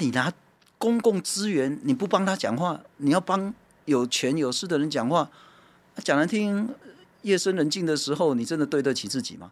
你拿公共资源，你不帮他讲话，你要帮有权有势的人讲话，讲难听，夜深人静的时候，你真的对得起自己吗？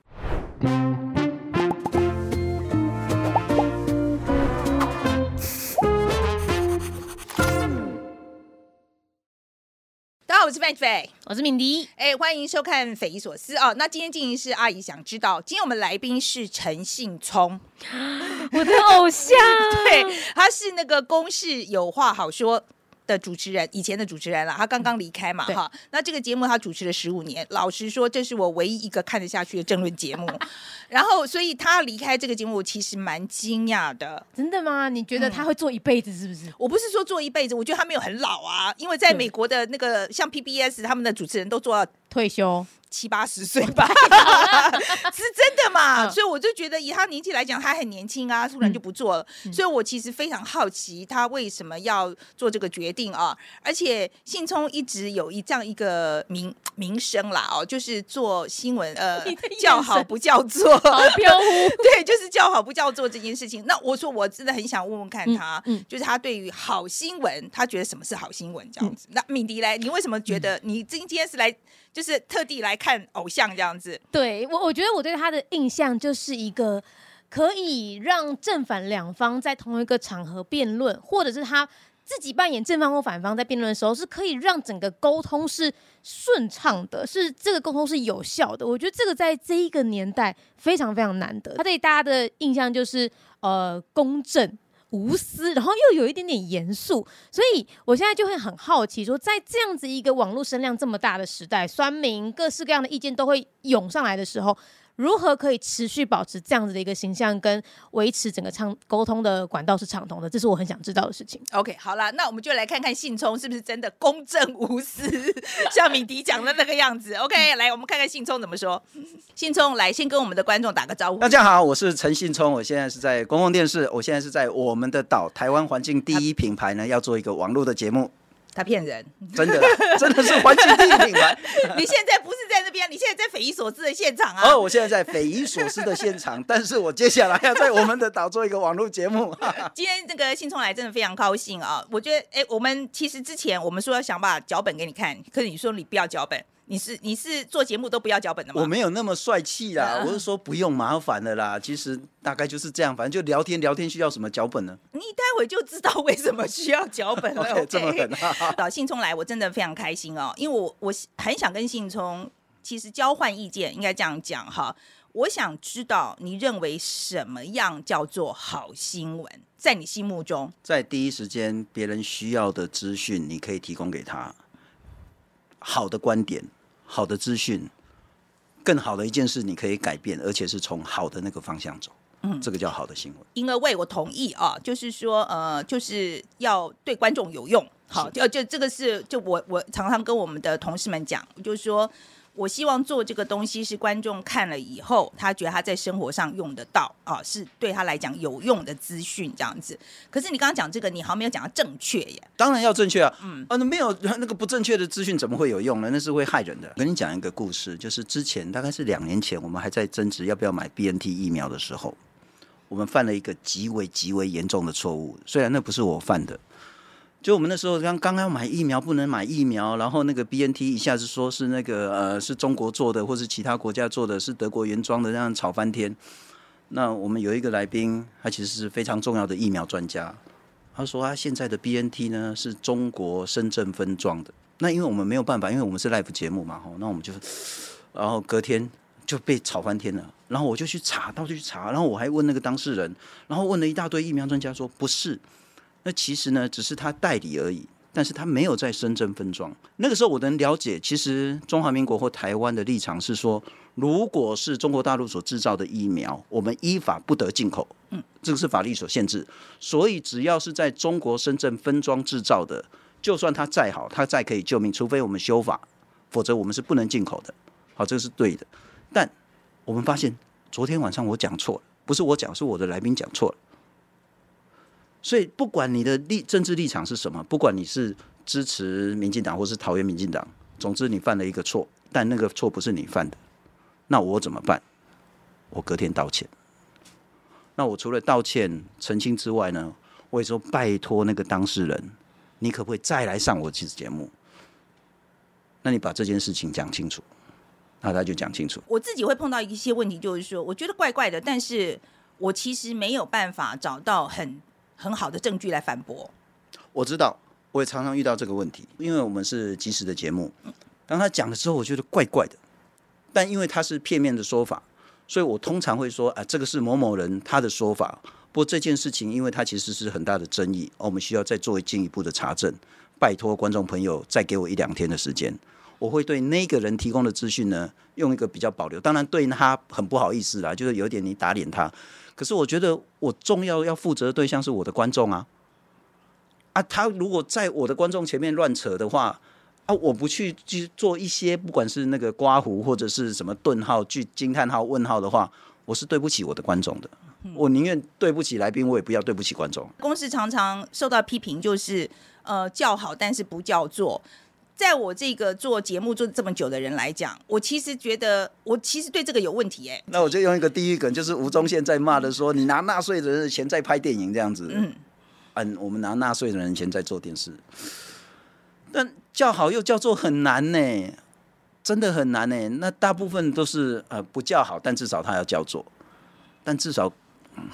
我是范菲，我是敏迪，哎，欢迎收看《匪夷所思》哦。那今天进行是阿姨想知道，今天我们来宾是陈信聪，我的偶像，对，他是那个公事有话好说的主持人，以前的主持人了，他刚刚离开嘛，哈、嗯。那这个节目他主持了十五年，老实说，这是我唯一一个看得下去的政论节目。然后，所以他离开这个节目，我其实蛮惊讶的。真的吗？你觉得他会做一辈子是不是？嗯、我不是说做一辈子，我觉得他没有很老啊，因为在美国的那个像 PBS 他们的主持人都做到退休。七八十岁吧，是真的嘛？所以我就觉得以他年纪来讲，他很年轻啊，突然就不做了。所以我其实非常好奇他为什么要做这个决定啊！而且信聪一直有一这样一个名名声啦，哦，就是做新闻呃 叫好不叫座，好飘忽。对，就是叫好不叫做这件事情。那我说我真的很想问问看他，就是他对于好新闻，他觉得什么是好新闻这样子？那敏迪来，你为什么觉得你今天是来？就是特地来看偶像这样子，对我，我觉得我对他的印象就是一个可以让正反两方在同一个场合辩论，或者是他自己扮演正方或反方在辩论的时候，是可以让整个沟通是顺畅的，是这个沟通是有效的。我觉得这个在这一个年代非常非常难得。他对大家的印象就是呃公正。无私，然后又有一点点严肃，所以我现在就会很好奇，说在这样子一个网络声量这么大的时代，酸民各式各样的意见都会涌上来的时候。如何可以持续保持这样子的一个形象，跟维持整个畅沟通的管道是畅通的？这是我很想知道的事情。OK，好了，那我们就来看看信聪是不是真的公正无私，像敏迪讲的那个样子。OK，来，我们看看信聪怎么说。信聪，来先跟我们的观众打个招呼。大家好，我是陈信聪，我现在是在公共电视，我现在是在我们的岛台湾环境第一品牌呢，要做一个网络的节目。他骗人，真的，真的是环境第一品牌。你现在不是边，你现在在匪夷所思的现场啊！哦，我现在在匪夷所思的现场，但是我接下来要在我们的岛做一个网络节目。今天这个信聪来真的非常高兴啊！我觉得，哎，我们其实之前我们说要想把脚本给你看，可是你说你不要脚本。你是你是做节目都不要脚本的吗？我没有那么帅气啦，我是说不用麻烦的啦。其实大概就是这样，反正就聊天聊天，需要什么脚本呢？你待会就知道为什么需要脚本了。okay, okay? 这么狠啊！找信聪来，我真的非常开心哦，因为我我很想跟信聪其实交换意见，应该这样讲哈。我想知道你认为什么样叫做好新闻，在你心目中，在第一时间别人需要的资讯，你可以提供给他好的观点。好的资讯，更好的一件事，你可以改变，而且是从好的那个方向走。嗯，这个叫好的新闻。因为我同意啊，就是说，呃，就是要对观众有用。好，就就这个是，就我我常常跟我们的同事们讲，就是说。我希望做这个东西是观众看了以后，他觉得他在生活上用得到啊，是对他来讲有用的资讯这样子。可是你刚刚讲这个，你好像没有讲到正确耶。当然要正确啊，嗯，啊，那没有那个不正确的资讯怎么会有用呢？那是会害人的。我跟你讲一个故事，就是之前大概是两年前，我们还在争执要不要买 BNT 疫苗的时候，我们犯了一个极为极为严重的错误。虽然那不是我犯的。就我们那时候刚刚刚买疫苗不能买疫苗，然后那个 BNT 一下子说是那个呃是中国做的，或是其他国家做的，是德国原装的，这样吵翻天。那我们有一个来宾，他其实是非常重要的疫苗专家，他说他现在的 BNT 呢是中国深圳分装的。那因为我们没有办法，因为我们是 live 节目嘛，吼，那我们就然后隔天就被吵翻天了。然后我就去查，到处去查，然后我还问那个当事人，然后问了一大堆疫苗专家说不是。那其实呢，只是他代理而已，但是他没有在深圳分装。那个时候我能了解，其实中华民国或台湾的立场是说，如果是中国大陆所制造的疫苗，我们依法不得进口。嗯，这个是法律所限制。所以只要是在中国深圳分装制造的，就算它再好，它再可以救命，除非我们修法，否则我们是不能进口的。好，这个是对的。但我们发现，昨天晚上我讲错了，不是我讲，是我的来宾讲错了。所以，不管你的立政治立场是什么，不管你是支持民进党或是讨厌民进党，总之你犯了一个错，但那个错不是你犯的，那我怎么办？我隔天道歉。那我除了道歉澄清之外呢，我也说拜托那个当事人，你可不可以再来上我这次节目？那你把这件事情讲清楚，那他就讲清楚。我自己会碰到一些问题，就是说，我觉得怪怪的，但是我其实没有办法找到很很好的证据来反驳。我知道，我也常常遇到这个问题，因为我们是即时的节目，当他讲了之后，我觉得怪怪的，但因为他是片面的说法。所以我通常会说，啊，这个是某某人他的说法。不过这件事情，因为它其实是很大的争议，我们需要再做进一步的查证。拜托观众朋友，再给我一两天的时间，我会对那个人提供的资讯呢，用一个比较保留。当然对他很不好意思啦，就是有点你打脸他。可是我觉得我重要要负责的对象是我的观众啊，啊，他如果在我的观众前面乱扯的话。啊！我不去去做一些，不管是那个刮胡或者是什么顿号、句惊叹号、问号的话，我是对不起我的观众的。我宁愿对不起来宾，我也不要对不起观众。公司常常受到批评，就是呃叫好，但是不叫座。在我这个做节目做这么久的人来讲，我其实觉得我其实对这个有问题哎。那我就用一个地狱梗，就是吴宗宪在骂的说：“你拿纳税人的钱在拍电影这样子。”嗯，嗯，我们拿纳税人的钱在做电视。但叫好又叫做很难呢，真的很难呢。那大部分都是呃不叫好，但至少他要叫做。但至少，嗯，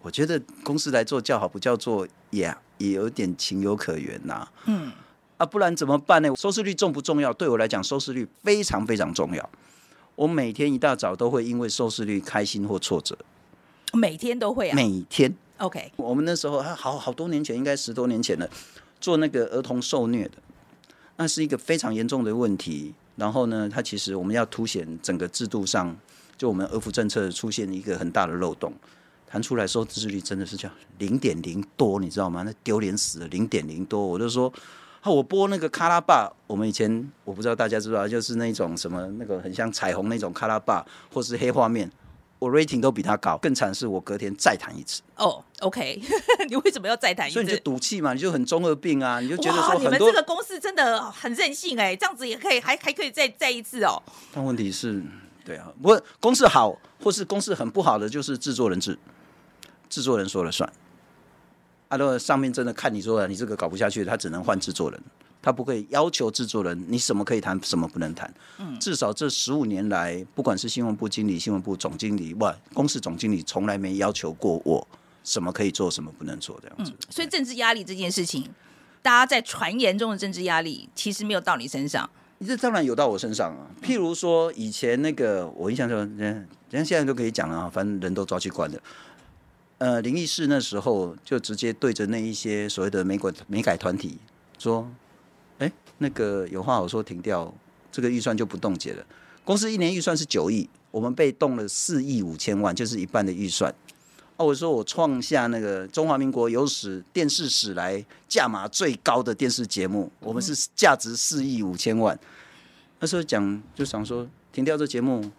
我觉得公司来做叫好不叫做也也有点情有可原呐。嗯，啊，不然怎么办呢？收视率重不重要？对我来讲，收视率非常非常重要。我每天一大早都会因为收视率开心或挫折。每天都会啊？每天。OK。我们那时候还好好多年前，应该十多年前了。做那个儿童受虐的，那是一个非常严重的问题。然后呢，它其实我们要凸显整个制度上，就我们儿福政策出现一个很大的漏洞，弹出来收视率真的是叫零点零多，你知道吗？那丢脸死了，零点零多。我就说，我播那个卡拉巴，我们以前我不知道大家知不知道，就是那种什么那个很像彩虹那种卡拉巴，或是黑画面。我 rating 都比他高，更惨是我隔天再谈一次。哦、oh，OK，你为什么要再谈一次？所以你就赌气嘛，你就很中二病啊，你就觉得说很多你们这个公司真的很任性哎，这样子也可以，还还可以再再一次哦。但问题是，对啊，不过公司好或是公司很不好的，就是制作人制，制作人说了算。啊，如果上面真的看你说了，你这个搞不下去，他只能换制作人。他不会要求制作人，你什么可以谈，什么不能谈。嗯，至少这十五年来，不管是新闻部经理、新闻部总经理，哇，公司总经理从来没要求过我什么可以做，什么不能做这样子。嗯，所以政治压力这件事情，大家在传言中的政治压力，其实没有到你身上。这当然有到我身上啊。譬如说，以前那个我印象中，人人家现在都可以讲了啊，反正人都抓去关了。呃，灵异室那时候就直接对着那一些所谓的美国美改团体说。哎，那个有话好说停掉，这个预算就不冻结了。公司一年预算是九亿，我们被冻了四亿五千万，就是一半的预算。哦，我说我创下那个中华民国有史电视史来价码最高的电视节目，我们是价值四亿五千万。那时候讲就想说停掉这节目，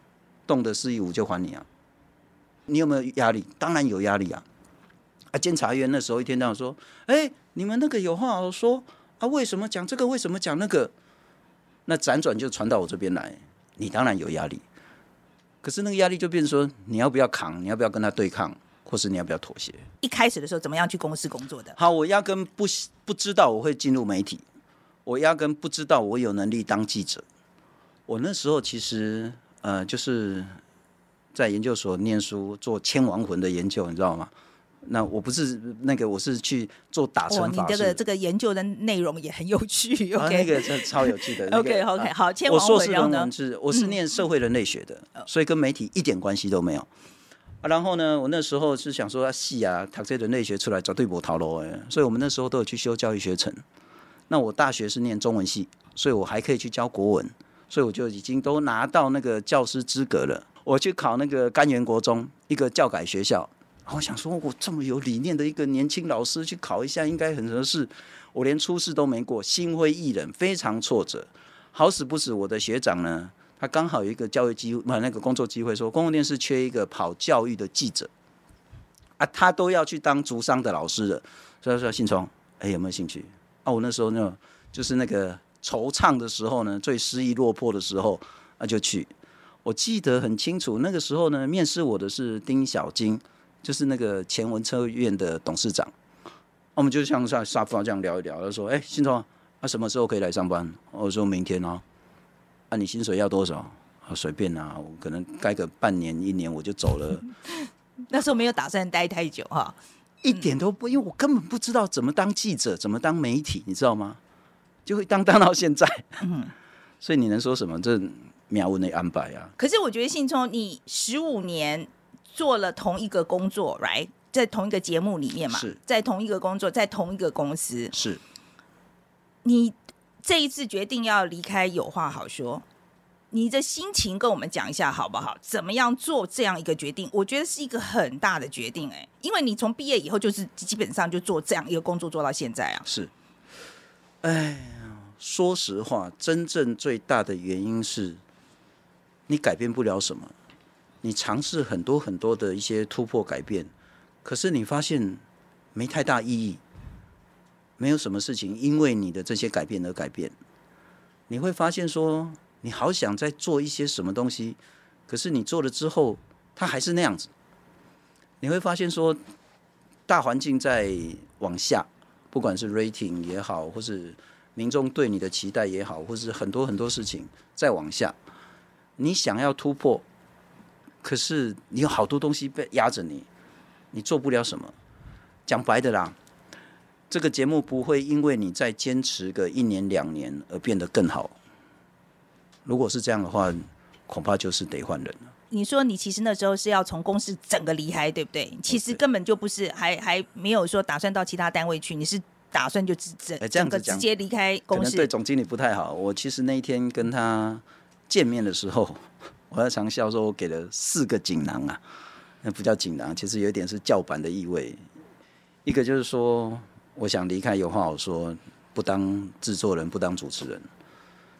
冻的四亿五就还你啊。你有没有压力？当然有压力啊。啊，监察院那时候一天到晚说，哎，你们那个有话好说。啊，为什么讲这个？为什么讲那个？那辗转就传到我这边来，你当然有压力。可是那个压力就变成说，你要不要扛？你要不要跟他对抗？或是你要不要妥协？一开始的时候，怎么样去公司工作的？好，我压根不不知道我会进入媒体，我压根不知道我有能力当记者。我那时候其实呃，就是在研究所念书，做千亡魂的研究，你知道吗？那我不是那个，我是去做打成法。你这个这个研究的内容也很有趣。啊、那个是超有趣的。OK OK 好，千我硕士论文是我是念社会人类学的，嗯、所以跟媒体一点关系都没有。啊，然后呢，我那时候是想说，系啊，读这人类学出来找对博讨论哎，所以我们那时候都有去修教育学程。那我大学是念中文系，所以我还可以去教国文，所以我就已经都拿到那个教师资格了。我去考那个甘源国中一个教改学校。我想说，我这么有理念的一个年轻老师去考一下，应该很合适。我连初试都没过，心灰意冷，非常挫折。好死不死，我的学长呢，他刚好有一个教育机会，那个工作机会，说公共电视缺一个跑教育的记者啊，他都要去当竹商的老师了。所以说，信聪，哎，有没有兴趣？啊，我那时候呢就是那个惆怅的时候呢，最失意落魄的时候，那就去。我记得很清楚，那个时候呢，面试我的是丁小金。就是那个前文策院的董事长，我们就像在沙发这样聊一聊。他说：“哎、欸，信聪，他、啊、什么时候可以来上班？”我说明天哦。啊，你薪水要多少？啊，随便啊，我可能待个半年一年我就走了。那时候没有打算待太久哈，一点都不，因为我根本不知道怎么当记者，怎么当媒体，你知道吗？就会当当到现在。嗯，所以你能说什么？这苗文的安排啊。可是我觉得信聪，你十五年做了同一个工作，right，在同一个节目里面嘛，是在同一个工作，在同一个公司，是你。这一次决定要离开，有话好说。你的心情跟我们讲一下好不好？怎么样做这样一个决定？我觉得是一个很大的决定，哎，因为你从毕业以后就是基本上就做这样一个工作做到现在啊。是，哎，说实话，真正最大的原因是你改变不了什么。你尝试很多很多的一些突破改变，可是你发现没太大意义。没有什么事情因为你的这些改变而改变，你会发现说，你好想再做一些什么东西，可是你做了之后，它还是那样子。你会发现说，大环境在往下，不管是 rating 也好，或是民众对你的期待也好，或是很多很多事情在往下，你想要突破，可是你有好多东西被压着你，你做不了什么。讲白的啦。这个节目不会因为你再坚持个一年两年而变得更好。如果是这样的话，恐怕就是得换人了。你说你其实那时候是要从公司整个离开，对不对？其实根本就不是，还还没有说打算到其他单位去。你是打算就直整整个直接离开公司？对总经理不太好。我其实那一天跟他见面的时候，我在常笑说，我给了四个锦囊啊，那不叫锦囊，其实有点是叫板的意味。一个就是说。我想离开，有话好说，不当制作人，不当主持人。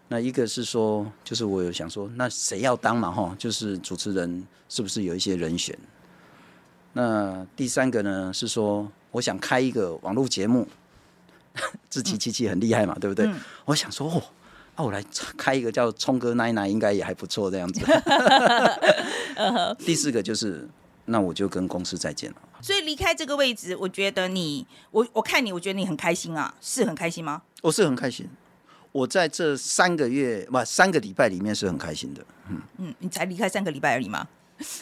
那一个是说，就是我有想说，那谁要当嘛？哈，就是主持人是不是有一些人选？那第三个呢，是说我想开一个网络节目，自欺欺欺很厉害嘛，对不对？嗯、我想说，哦，那、啊、我来开一个叫聪哥奶奶，应该也还不错这样子。第四个就是。那我就跟公司再见了。所以离开这个位置，我觉得你，我我看你，我觉得你很开心啊，是很开心吗？我是很开心。我在这三个月不三个礼拜里面是很开心的。嗯嗯，你才离开三个礼拜而已吗？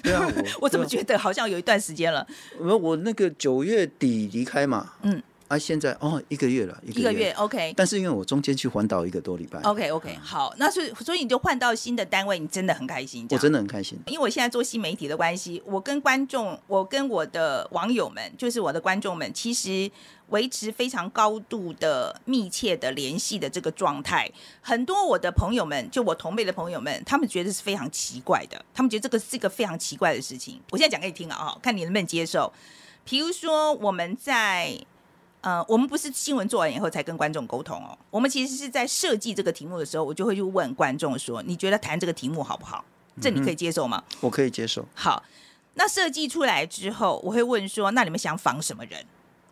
对啊，我，我怎么觉得好像有一段时间了？我我那个九月底离开嘛。嗯。啊，现在哦，一个月了，一个月，，OK。但是因为我中间去环岛一个多礼拜，OK，OK，okay, okay, 好，那所以所以你就换到新的单位，你真的很开心，我真的很开心。因为我现在做新媒体的关系，我跟观众，我跟我的网友们，就是我的观众们，其实维持非常高度的密切的联系的这个状态。很多我的朋友们，就我同辈的朋友们，他们觉得是非常奇怪的，他们觉得这个是一个非常奇怪的事情。我现在讲给你听了啊，看你能不能接受。比如说我们在。呃，我们不是新闻做完以后才跟观众沟通哦，我们其实是在设计这个题目的时候，我就会去问观众说：“你觉得谈这个题目好不好？这你可以接受吗？”我可以接受。好，那设计出来之后，我会问说：“那你们想访什么人？”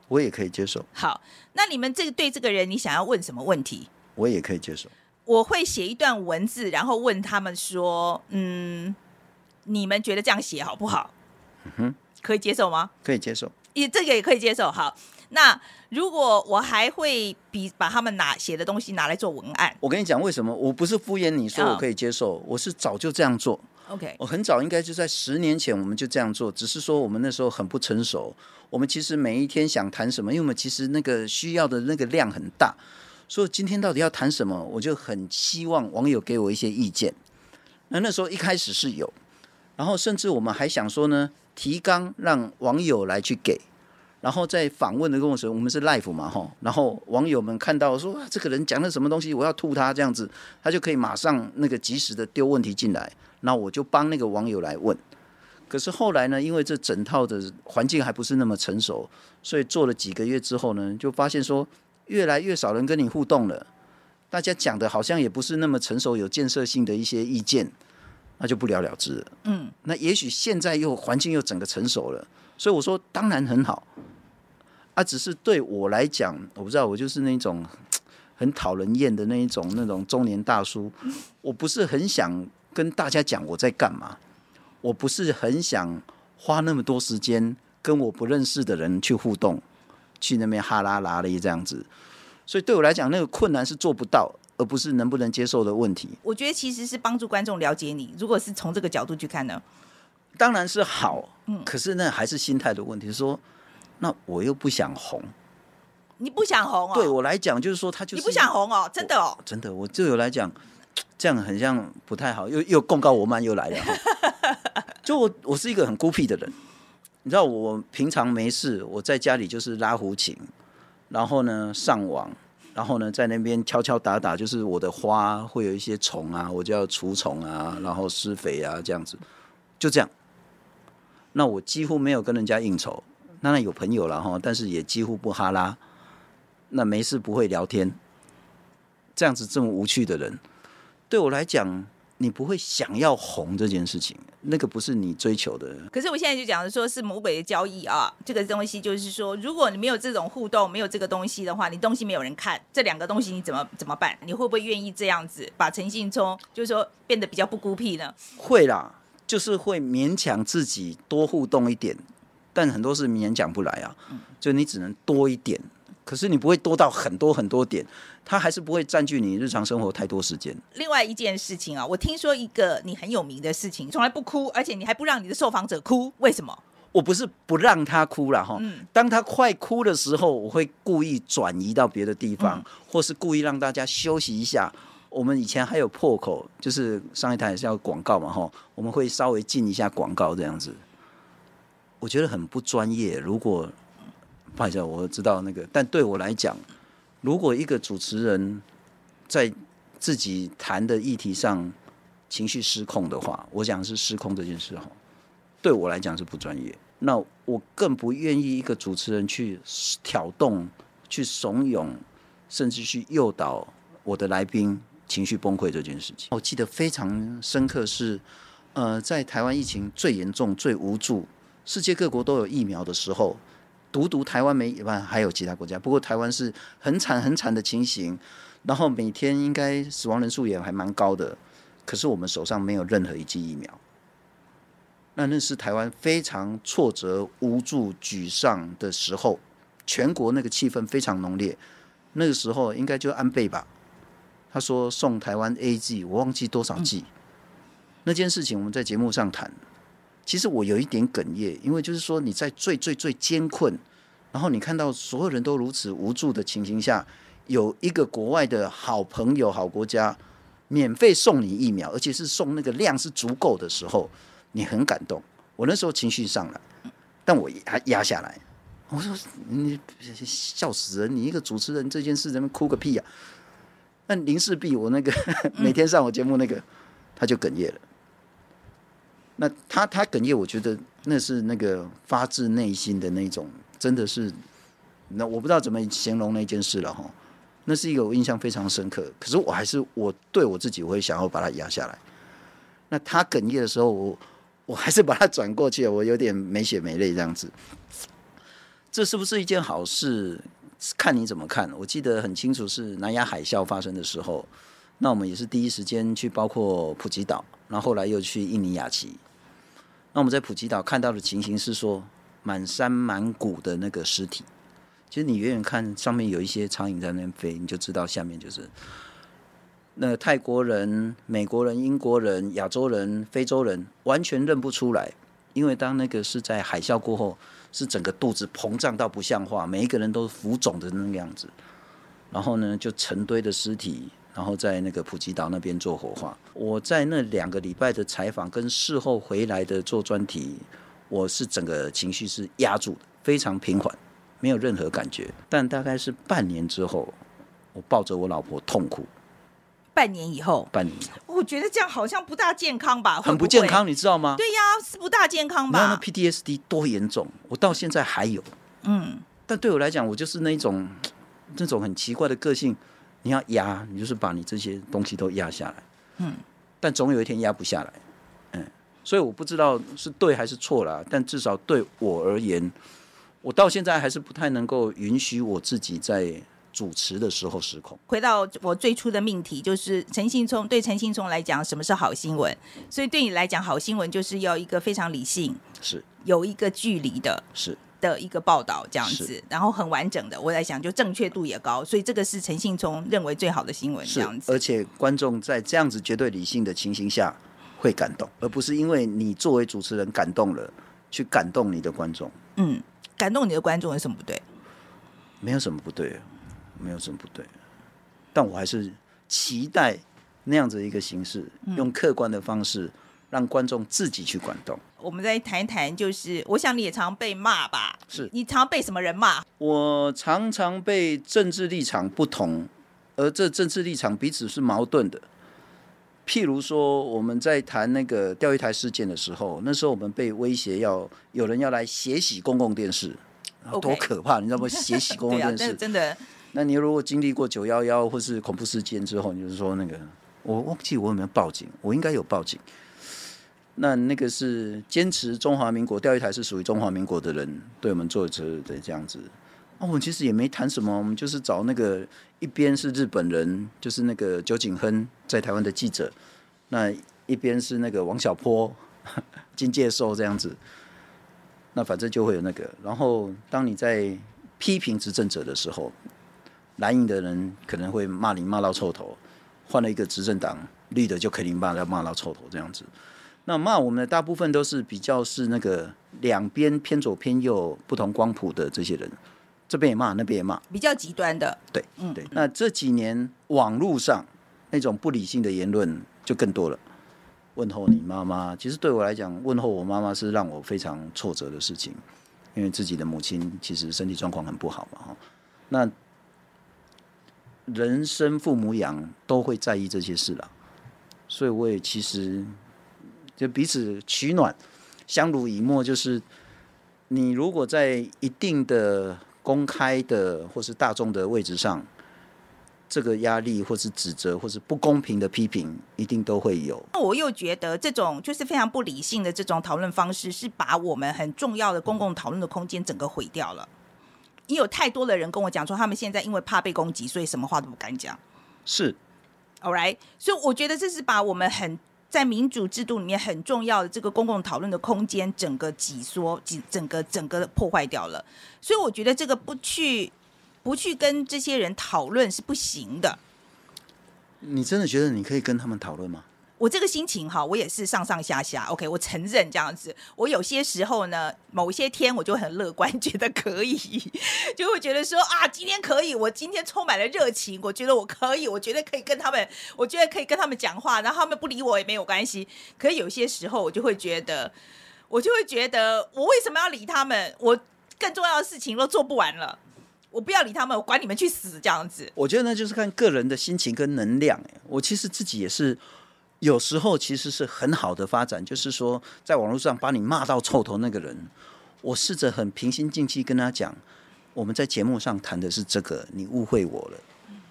我也可以接受。好，那你们这个对这个人，你想要问什么问题？我也可以接受。我会写一段文字，然后问他们说：“嗯，你们觉得这样写好不好？”嗯哼，可以接受吗？可以接受。也这个也可以接受。好。那如果我还会比把他们拿写的东西拿来做文案，我跟你讲为什么？我不是敷衍你说我可以接受，oh. 我是早就这样做。OK，我很早应该就在十年前我们就这样做，只是说我们那时候很不成熟。我们其实每一天想谈什么，因为我们其实那个需要的那个量很大，所以今天到底要谈什么，我就很希望网友给我一些意见。那那时候一开始是有，然后甚至我们还想说呢，提纲让网友来去给。然后在访问的过程时，我们是 live 嘛，哈，然后网友们看到说，这个人讲了什么东西，我要吐他这样子，他就可以马上那个及时的丢问题进来，那我就帮那个网友来问。可是后来呢，因为这整套的环境还不是那么成熟，所以做了几个月之后呢，就发现说越来越少人跟你互动了，大家讲的好像也不是那么成熟、有建设性的一些意见，那就不了了之了。嗯，那也许现在又环境又整个成熟了，所以我说当然很好。啊，只是对我来讲，我不知道，我就是那种很讨人厌的那一种那种中年大叔。我不是很想跟大家讲我在干嘛，我不是很想花那么多时间跟我不认识的人去互动。去那边哈拉拉的这样子。所以对我来讲，那个困难是做不到，而不是能不能接受的问题。我觉得其实是帮助观众了解你。如果是从这个角度去看呢，当然是好。嗯，可是那还是心态的问题。说，那我又不想红。你不想红哦？对我来讲，就是说他就是你不想红哦，真的哦，真的。我对我来讲，这样很像不太好。又又公告我慢又来了。就我我是一个很孤僻的人，你知道，我平常没事，我在家里就是拉胡琴，然后呢上网，然后呢在那边敲敲打打，就是我的花会有一些虫啊，我就要除虫啊，然后施肥啊，这样子，就这样。那我几乎没有跟人家应酬，当然有朋友了哈，但是也几乎不哈拉。那没事不会聊天，这样子这么无趣的人，对我来讲，你不会想要红这件事情，那个不是你追求的。可是我现在就讲的说是魔鬼的交易啊，这个东西就是说，如果你没有这种互动，没有这个东西的话，你东西没有人看，这两个东西你怎么怎么办？你会不会愿意这样子把陈信聪就是说变得比较不孤僻呢？会啦，就是会勉强自己多互动一点，但很多事勉强不来啊，就你只能多一点。可是你不会多到很多很多点，它还是不会占据你日常生活太多时间。另外一件事情啊，我听说一个你很有名的事情，从来不哭，而且你还不让你的受访者哭，为什么？我不是不让他哭了哈，嗯、当他快哭的时候，我会故意转移到别的地方，嗯、或是故意让大家休息一下。我们以前还有破口，就是上一台也是要广告嘛哈，我们会稍微进一下广告这样子。我觉得很不专业，如果。不好意思，我知道那个，但对我来讲，如果一个主持人在自己谈的议题上情绪失控的话，我讲是失控这件事哈，对我来讲是不专业。那我更不愿意一个主持人去挑动、去怂恿，甚至去诱导我的来宾情绪崩溃这件事情。我记得非常深刻是，呃，在台湾疫情最严重、最无助，世界各国都有疫苗的时候。独独台湾没一般，还有其他国家。不过台湾是很惨很惨的情形，然后每天应该死亡人数也还蛮高的。可是我们手上没有任何一剂疫苗，那那是台湾非常挫折、无助、沮丧的时候，全国那个气氛非常浓烈。那个时候应该就安倍吧，他说送台湾 AZ，我忘记多少剂。那件事情我们在节目上谈。其实我有一点哽咽，因为就是说你在最最最艰困，然后你看到所有人都如此无助的情形下，有一个国外的好朋友、好国家免费送你疫苗，而且是送那个量是足够的时候，你很感动。我那时候情绪上来，但我还压下来。我说你笑死人！你一个主持人这件事，怎么哭个屁呀、啊？那林氏璧，我那个 每天上我节目那个，他就哽咽了。那他他哽咽，我觉得那是那个发自内心的那种，真的是，那我不知道怎么形容那件事了哈。那是一个我印象非常深刻，可是我还是我对我自己，我会想要把它压下来。那他哽咽的时候，我我还是把它转过去，我有点没血没泪这样子。这是不是一件好事？看你怎么看。我记得很清楚，是南亚海啸发生的时候，那我们也是第一时间去，包括普吉岛，然后后来又去印尼雅琪。那我们在普吉岛看到的情形是说，满山满谷的那个尸体。其实你远远看上面有一些苍蝇在那边飞，你就知道下面就是那泰国人、美国人、英国人、亚洲人、非洲人，完全认不出来。因为当那个是在海啸过后，是整个肚子膨胀到不像话，每一个人都浮肿的那个样子。然后呢，就成堆的尸体。然后在那个普吉岛那边做火化。我在那两个礼拜的采访跟事后回来的做专题，我是整个情绪是压住的，非常平缓，没有任何感觉。但大概是半年之后，我抱着我老婆痛苦。半年以后，半年以后，我觉得这样好像不大健康吧？很不健康，你知道吗？对呀，是不大健康吧？那 PTSD 多严重，我到现在还有。嗯，但对我来讲，我就是那种那种很奇怪的个性。你要压，你就是把你这些东西都压下来，嗯，但总有一天压不下来，嗯，所以我不知道是对还是错啦，但至少对我而言，我到现在还是不太能够允许我自己在主持的时候失控。回到我最初的命题，就是陈信聪，对陈信聪来讲，什么是好新闻？所以对你来讲，好新闻就是要一个非常理性，是有一个距离的，是。的一个报道这样子，然后很完整的，我在想就正确度也高，所以这个是陈信聪认为最好的新闻这样子。而且观众在这样子绝对理性的情形下会感动，而不是因为你作为主持人感动了去感动你的观众。嗯，感动你的观众有什么不对？没有什么不对，没有什么不对，但我还是期待那样子一个形式，用客观的方式让观众自己去感动。我们再谈一谈，就是我想你也常被骂吧？是你常被什么人骂？我常常被政治立场不同，而这政治立场彼此是矛盾的。譬如说，我们在谈那个钓鱼台事件的时候，那时候我们被威胁要有人要来血洗公共电视，多可怕.你知道吗？血洗公共 电视，啊、真的。那你如果经历过九幺幺或是恐怖事件之后，你就是说那个，我忘记我有没有报警，我应该有报警。那那个是坚持中华民国钓鱼台是属于中华民国的人对我们做的这样子。哦，我们其实也没谈什么，我们就是找那个一边是日本人，就是那个酒井亨在台湾的记者，那一边是那个王小波、金介寿这样子。那反正就会有那个。然后当你在批评执政者的时候，蓝营的人可能会骂你骂到臭头，换了一个执政党绿的就肯定骂要骂到臭头这样子。那骂我们的大部分都是比较是那个两边偏左偏右不同光谱的这些人，这边也骂，那边也骂，比较极端的。对，嗯，对。那这几年网络上那种不理性的言论就更多了。问候你妈妈，其实对我来讲，问候我妈妈是让我非常挫折的事情，因为自己的母亲其实身体状况很不好嘛。哈，那人生父母养都会在意这些事了，所以我也其实。就彼此取暖，相濡以沫。就是你如果在一定的公开的或是大众的位置上，这个压力或是指责或是不公平的批评，一定都会有。那我又觉得这种就是非常不理性的这种讨论方式，是把我们很重要的公共讨论的空间整个毁掉了。因为有太多的人跟我讲说，他们现在因为怕被攻击，所以什么话都不敢讲。是，All right。所以我觉得这是把我们很。在民主制度里面很重要的这个公共讨论的空间，整个挤缩、挤整个整个破坏掉了。所以我觉得这个不去不去跟这些人讨论是不行的。你真的觉得你可以跟他们讨论吗？我这个心情哈，我也是上上下下。OK，我承认这样子。我有些时候呢，某些天我就很乐观，觉得可以，就会觉得说啊，今天可以，我今天充满了热情，我觉得我可以，我觉得可以跟他们，我觉得可以跟他们讲话，然后他们不理我也没有关系。可是有些时候我就会觉得，我就会觉得，我为什么要理他们？我更重要的事情都做不完了，我不要理他们，我管你们去死这样子。我觉得呢，就是看个人的心情跟能量。我其实自己也是。有时候其实是很好的发展，就是说，在网络上把你骂到臭头那个人，我试着很平心静气跟他讲，我们在节目上谈的是这个，你误会我了，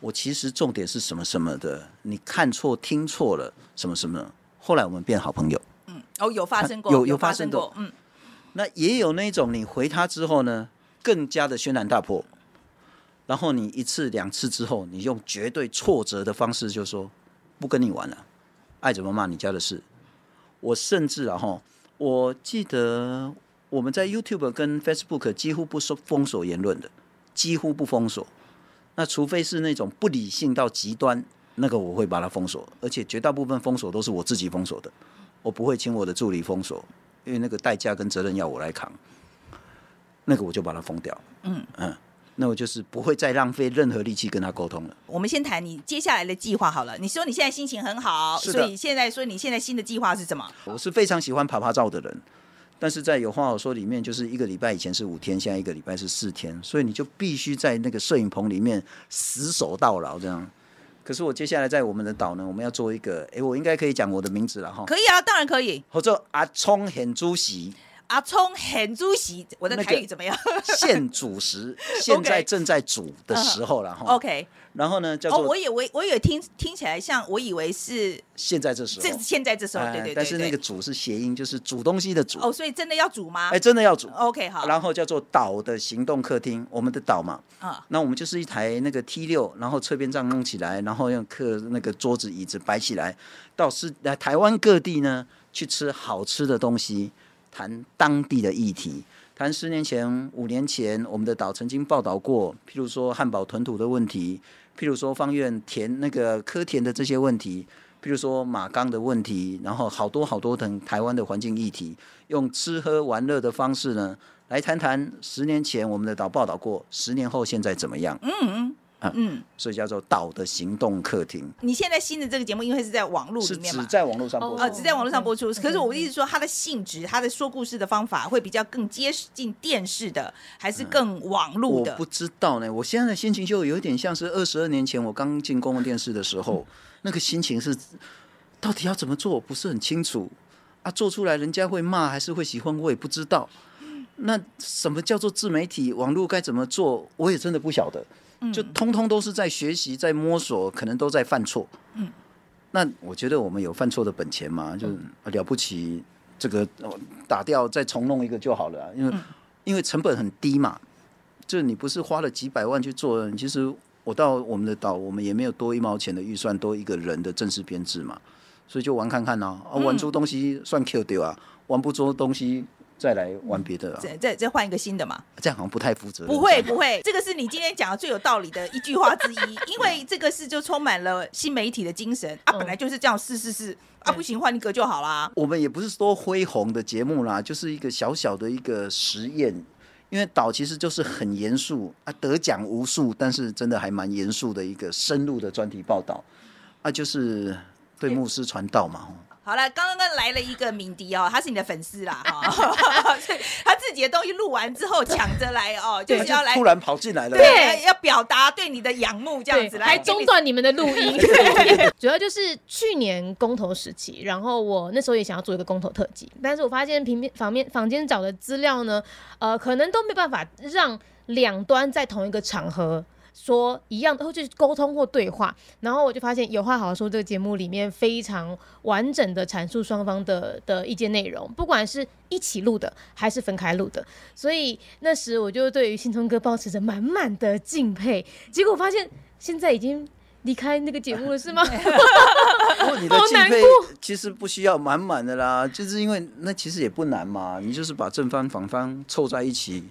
我其实重点是什么什么的，你看错听错了什么什么，后来我们变好朋友。嗯，哦，有发生过，有有发生过，嗯，那也有那种你回他之后呢，更加的轩然大波，然后你一次两次之后，你用绝对挫折的方式就说不跟你玩了。爱怎么骂你家的事，我甚至啊哈，我记得我们在 YouTube 跟 Facebook 几乎不收封锁言论的，几乎不封锁。那除非是那种不理性到极端，那个我会把它封锁，而且绝大部分封锁都是我自己封锁的，我不会请我的助理封锁，因为那个代价跟责任要我来扛，那个我就把它封掉。嗯嗯。那我就是不会再浪费任何力气跟他沟通了。我们先谈你接下来的计划好了。你说你现在心情很好，所以现在说你现在新的计划是什么？我是非常喜欢爬爬照的人，但是在有话好说里面，就是一个礼拜以前是五天，现在一个礼拜是四天，所以你就必须在那个摄影棚里面死守到老这样。可是我接下来在我们的岛呢，我们要做一个，哎，我应该可以讲我的名字了哈。可以啊，当然可以。或者阿聪很主席。阿聪很主席，我的台语怎么样？现煮食，现在正在煮的时候了哈。OK，然后呢，叫做我以为我以为听听起来像，我以为是现在这时候，这现在这时候，对对。但是那个煮是谐音，就是煮东西的煮。哦，所以真的要煮吗？哎，真的要煮。OK，好。然后叫做岛的行动客厅，我们的岛嘛。啊。那我们就是一台那个 T 六，然后侧边帐弄起来，然后用客那个桌子椅子摆起来，到是来台湾各地呢去吃好吃的东西。谈当地的议题，谈十年前、五年前我们的岛曾经报道过，譬如说汉堡屯土的问题，譬如说方苑田那个科田的这些问题，譬如说马钢的问题，然后好多好多等台湾的环境议题，用吃喝玩乐的方式呢，来谈谈十年前我们的岛报道过，十年后现在怎么样？嗯嗯。啊、嗯，所以叫做岛的行动客厅。你现在新的这个节目，因为是在网络里面嘛，只在网络上播出，呃，只在网络上播出。可是我的意思说，它的性质，它的说故事的方法，会比较更接近电视的，还是更网络的？我不知道呢。我现在的心情就有点像是二十二年前我刚进公共电视的时候，那个心情是，到底要怎么做，我不是很清楚啊。做出来人家会骂还是会喜欢，我也不知道。那什么叫做自媒体？网络该怎么做？我也真的不晓得。就通通都是在学习，在摸索，可能都在犯错。嗯，那我觉得我们有犯错的本钱嘛，就了不起，这个打掉再重弄一个就好了啊。因为因为成本很低嘛，就你不是花了几百万去做，其实我到我们的岛，我们也没有多一毛钱的预算，多一个人的正式编制嘛，所以就玩看看呐，啊，玩出东西算 Q 掉啊，玩不出东西。再来玩别的了，再再再换一个新的嘛？这样好像不太负责任。不会不会，这个是你今天讲的最有道理的一句话之一，因为这个是就充满了新媒体的精神啊，本来就是这样，是是是啊，不行换一个就好啦。我们也不是说恢宏的节目啦，就是一个小小的一个实验，因为岛其实就是很严肃啊，得奖无数，但是真的还蛮严肃的一个深入的专题报道啊，就是对牧师传道嘛。好了，刚刚来了一个敏迪哦，他是你的粉丝啦，哈，他自己的东西录完之后抢着来哦，就是要来突然跑进来了，对，要表达对你的仰慕这样子来，还中断你们的录音。主要就是去年公投时期，然后我那时候也想要做一个公投特辑，但是我发现平面房面房间找的资料呢，呃，可能都没办法让两端在同一个场合。说一样的，或者沟通或对话，然后我就发现有话好好说这个节目里面非常完整的阐述双方的的意见内容，不管是一起录的还是分开录的，所以那时我就对于新聪哥保持着满满的敬佩。结果发现现在已经离开那个节目了，是吗？你的敬佩其实不需要满满的啦，就是因为那其实也不难嘛，你就是把正方反方凑在一起。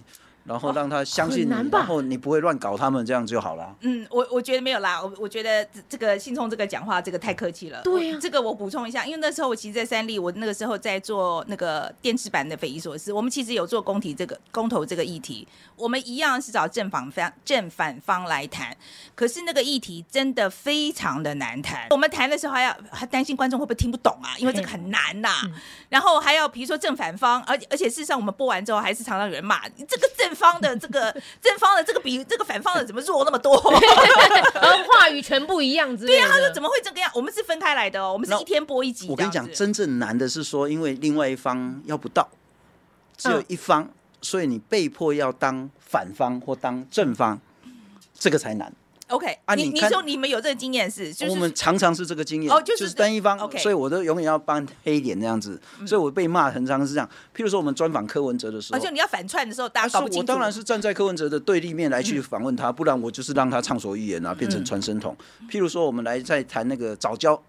然后让他相信你，然后你不会乱搞他们，这样就好了。嗯，我我觉得没有啦，我我觉得这个信聪这个讲话这个太客气了。对呀、啊，这个我补充一下，因为那时候我其实，在三立，我那个时候在做那个电视版的匪夷所思。我们其实有做公体这个公投这个议题，我们一样是找正反方正反方来谈。可是那个议题真的非常的难谈。我们谈的时候还要还担心观众会不会听不懂啊？因为这个很难呐、啊。嗯、然后还要比如说正反方，而而且事实上我们播完之后，还是常常有人骂这个正。方的这个 正方的这个比这个反方的怎么弱那么多？然后话语全部一样子。对呀，他说怎么会这个样？我们是分开来的哦，我们是一天播一集。我跟你讲，真正难的是说，因为另外一方要不到，只有一方，嗯、所以你被迫要当反方或当正方，这个才难。OK 啊，你你说你们有这个经验是？就是我们常常是这个经验，哦，就是单一方，OK，所以我都永远要扮黑脸那样子，所以我被骂很常是这样。譬如说我们专访柯文哲的时候，而且你要反串的时候，大家搞不清楚。我当然是站在柯文哲的对立面来去访问他，不然我就是让他畅所欲言啊，变成传声筒。譬如说我们来在谈那个早教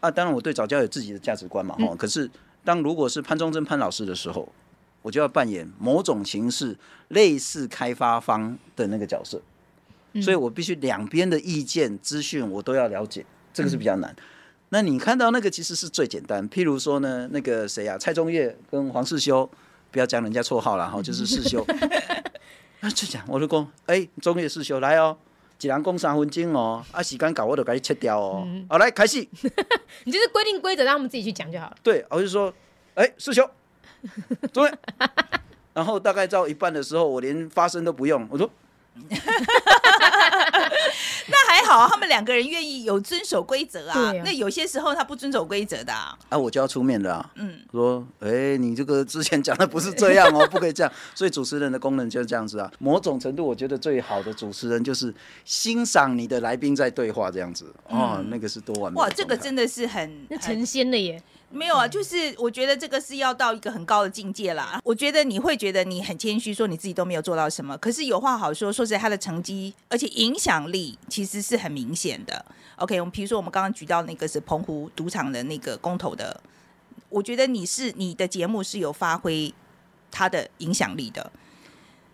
啊，当然我对早教有自己的价值观嘛，哈。可是当如果是潘忠贞潘老师的时候，我就要扮演某种形式类似开发方的那个角色。所以我必须两边的意见资讯我都要了解，这个是比较难。嗯、那你看到那个其实是最简单，譬如说呢，那个谁啊，蔡宗岳跟黄世修，不要讲人家绰号了 哈，就是世修。那就讲，我就讲，哎、欸，中岳世修来哦，一人讲三分钟哦，啊，时间搞我就给你切掉哦。嗯、好，来开始。你就是规定规则，让他们自己去讲就好了。对，我就说，哎、欸，世修，中岳。然后大概到一半的时候，我连发声都不用，我说。那还好，他们两个人愿意有遵守规则啊。啊那有些时候他不遵守规则的啊，啊，我就要出面的啊。嗯，说，哎、欸，你这个之前讲的不是这样哦，不可以这样。所以主持人的功能就是这样子啊。某种程度，我觉得最好的主持人就是欣赏你的来宾在对话这样子。哦，嗯、那个是多完美。哇，这个真的是很成仙的耶。没有啊，就是我觉得这个是要到一个很高的境界啦。我觉得你会觉得你很谦虚，说你自己都没有做到什么。可是有话好说，说实在，他的成绩而且影响力其实是很明显的。OK，我们比如说我们刚刚举到那个是澎湖赌场的那个公投的，我觉得你是你的节目是有发挥他的影响力的。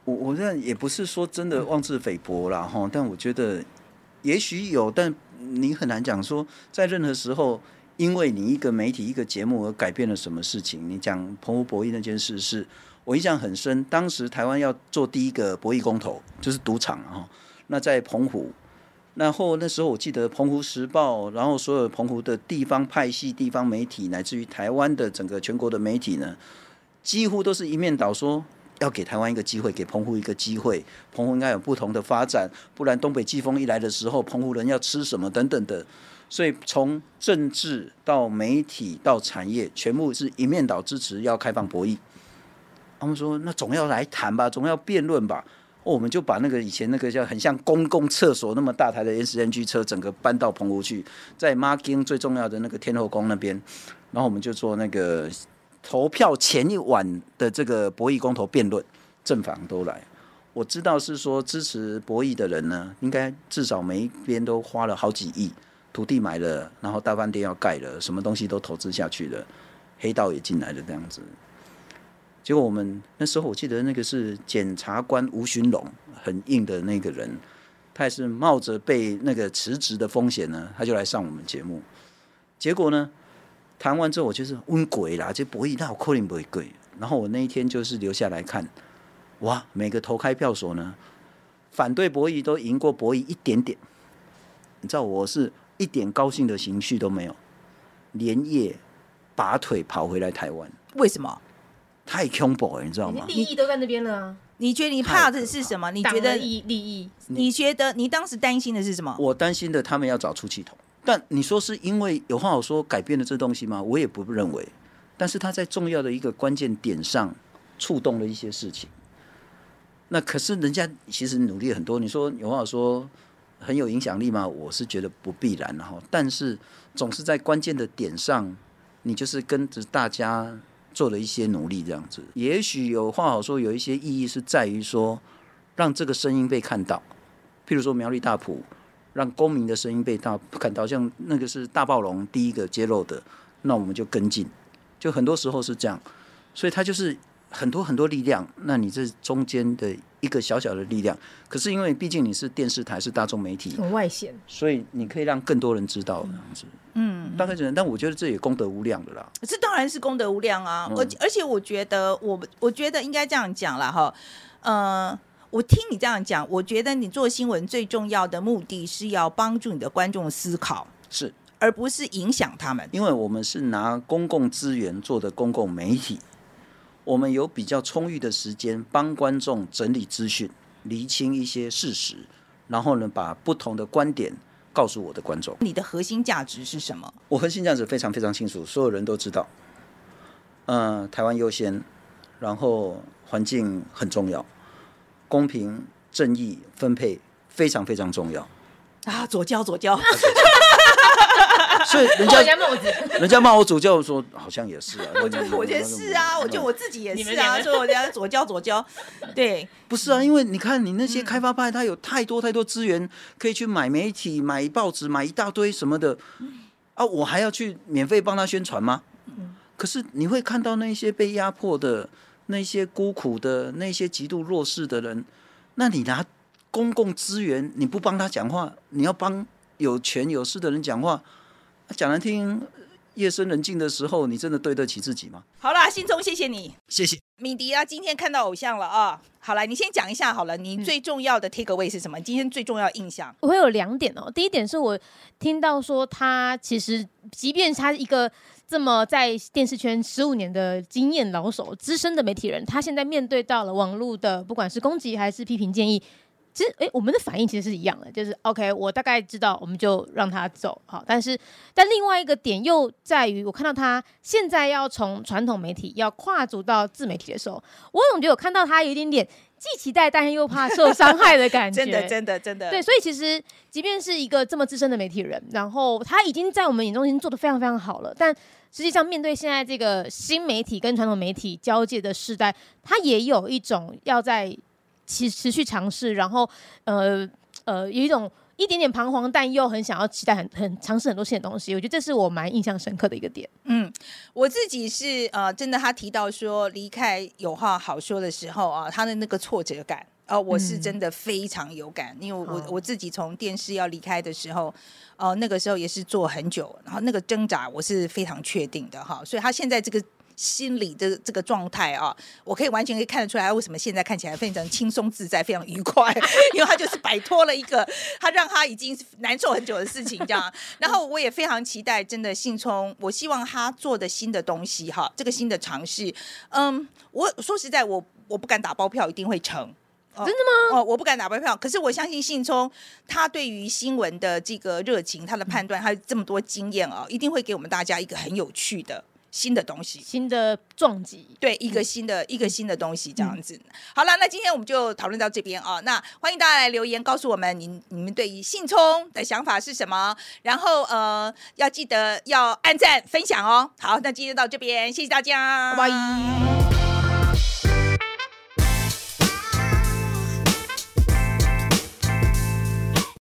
我我认也不是说真的妄自菲薄啦哈，但我觉得也许有，但你很难讲说在任何时候，因为你一个媒体一个节目而改变了什么事情。你讲澎湖博弈那件事是，我印象很深。当时台湾要做第一个博弈公投，就是赌场哈。那在澎湖，然后那时候我记得澎湖时报，然后所有澎湖的地方派系、地方媒体，乃至于台湾的整个全国的媒体呢，几乎都是一面倒说。要给台湾一个机会，给澎湖一个机会，澎湖应该有不同的发展，不然东北季风一来的时候，澎湖人要吃什么等等的。所以从政治到媒体到产业，全部是一面倒支持要开放博弈。他们说，那总要来谈吧，总要辩论吧。哦，我们就把那个以前那个叫很像公共厕所那么大台的 SNG 车，整个搬到澎湖去，在 Marking 最重要的那个天后宫那边，然后我们就做那个。投票前一晚的这个博弈公投辩论，正反都来。我知道是说支持博弈的人呢，应该至少每一边都花了好几亿，土地买了，然后大饭店要盖了，什么东西都投资下去了，黑道也进来了这样子。结果我们那时候我记得那个是检察官吴勋龙，很硬的那个人，他也是冒着被那个辞职的风险呢，他就来上我们节目。结果呢？谈完之后，我就是温鬼啦，这博弈那我扣零不会贵。然后我那一天就是留下来看，哇，每个投开票所呢，反对博弈都赢过博弈一点点。你知道我是一点高兴的情绪都没有，连夜拔腿跑回来台湾。为什么？太恐怖了，你知道吗？利益都在那边了啊。你觉得你怕的是什么？你觉得利益？利益？你觉得你当时担心的是什么？我担心的他们要找出气筒。但你说是因为有话好说改变了这东西吗？我也不认为。但是他在重要的一个关键点上触动了一些事情。那可是人家其实努力很多。你说有话好说很有影响力吗？我是觉得不必然哈。但是总是在关键的点上，你就是跟着大家做了一些努力这样子。也许有话好说有一些意义是在于说，让这个声音被看到。譬如说苗栗大埔。让公民的声音被大看到，像那个是大暴龙第一个揭露的，那我们就跟进，就很多时候是这样，所以它就是很多很多力量。那你这中间的一个小小的力量，可是因为毕竟你是电视台，是大众媒体，很外显，所以你可以让更多人知道这样子。嗯，大概是，但我觉得这也功德无量的啦。这当然是功德无量啊！而、嗯、而且我觉得，我我觉得应该这样讲了哈，呃。我听你这样讲，我觉得你做新闻最重要的目的是要帮助你的观众思考，是，而不是影响他们。因为我们是拿公共资源做的公共媒体，我们有比较充裕的时间帮观众整理资讯、厘清一些事实，然后呢，把不同的观点告诉我的观众。你的核心价值是什么？我核心价值非常非常清楚，所有人都知道。嗯、呃，台湾优先，然后环境很重要。公平正义分配非常非常重要啊！左交左交，所以人家人家骂我左胶，说好像也是啊。我觉得我觉得是啊，我就我自己也是啊。说我家左教左教，对，不是啊，因为你看你那些开发派，他有太多太多资源可以去买媒体、买报纸、买一大堆什么的啊，我还要去免费帮他宣传吗？可是你会看到那些被压迫的。那些孤苦的、那些极度弱势的人，那你拿公共资源，你不帮他讲话，你要帮有权有势的人讲话，讲难听，夜深人静的时候，你真的对得起自己吗？好啦，信聪，谢谢你，谢谢敏迪啊，今天看到偶像了啊，好了，你先讲一下好了，你最重要的 take away 是什么？今天最重要印象，我会有两点哦，第一点是我听到说他其实，即便他一个。这么在电视圈十五年的经验老手、资深的媒体人，他现在面对到了网络的不管是攻击还是批评建议，其实诶，我们的反应其实是一样的，就是 OK，我大概知道，我们就让他走好。但是，但另外一个点又在于，我看到他现在要从传统媒体要跨足到自媒体的时候，我总觉得我看到他有一点点。既期待，但又怕受伤害的感觉。真的，真的，真的。对，所以其实，即便是一个这么资深的媒体人，然后他已经在我们眼中已经做的非常非常好了，但实际上面对现在这个新媒体跟传统媒体交界的时代，他也有一种要在持持续尝试，然后呃呃，有一种一点点彷徨，但又很想要期待很很尝试很多新的东西。我觉得这是我蛮印象深刻的一个点。嗯，我自己是呃，真的，他提到说离开有话好说的时候啊，他的那个挫折感。哦，我是真的非常有感，嗯、因为我我自己从电视要离开的时候，哦、呃，那个时候也是做很久，然后那个挣扎我是非常确定的哈，所以他现在这个心理的这个状态啊，我可以完全可以看得出来，为什么现在看起来非常轻松自在，非常愉快，因为他就是摆脱了一个他让他已经难受很久的事情这样，然后我也非常期待，真的信聪，我希望他做的新的东西哈，这个新的尝试，嗯，我说实在，我我不敢打包票一定会成。真的吗？哦，我不敢打包票，可是我相信信聪，他对于新闻的这个热情，他的判断，他有这么多经验啊，一定会给我们大家一个很有趣的新的东西，新的撞击，对，一个新的、嗯、一个新的东西这样子。嗯、好了，那今天我们就讨论到这边啊，那欢迎大家来留言告诉我们，你你们对于信聪的想法是什么？然后呃，要记得要按赞分享哦。好，那今天到这边，谢谢大家，拜拜。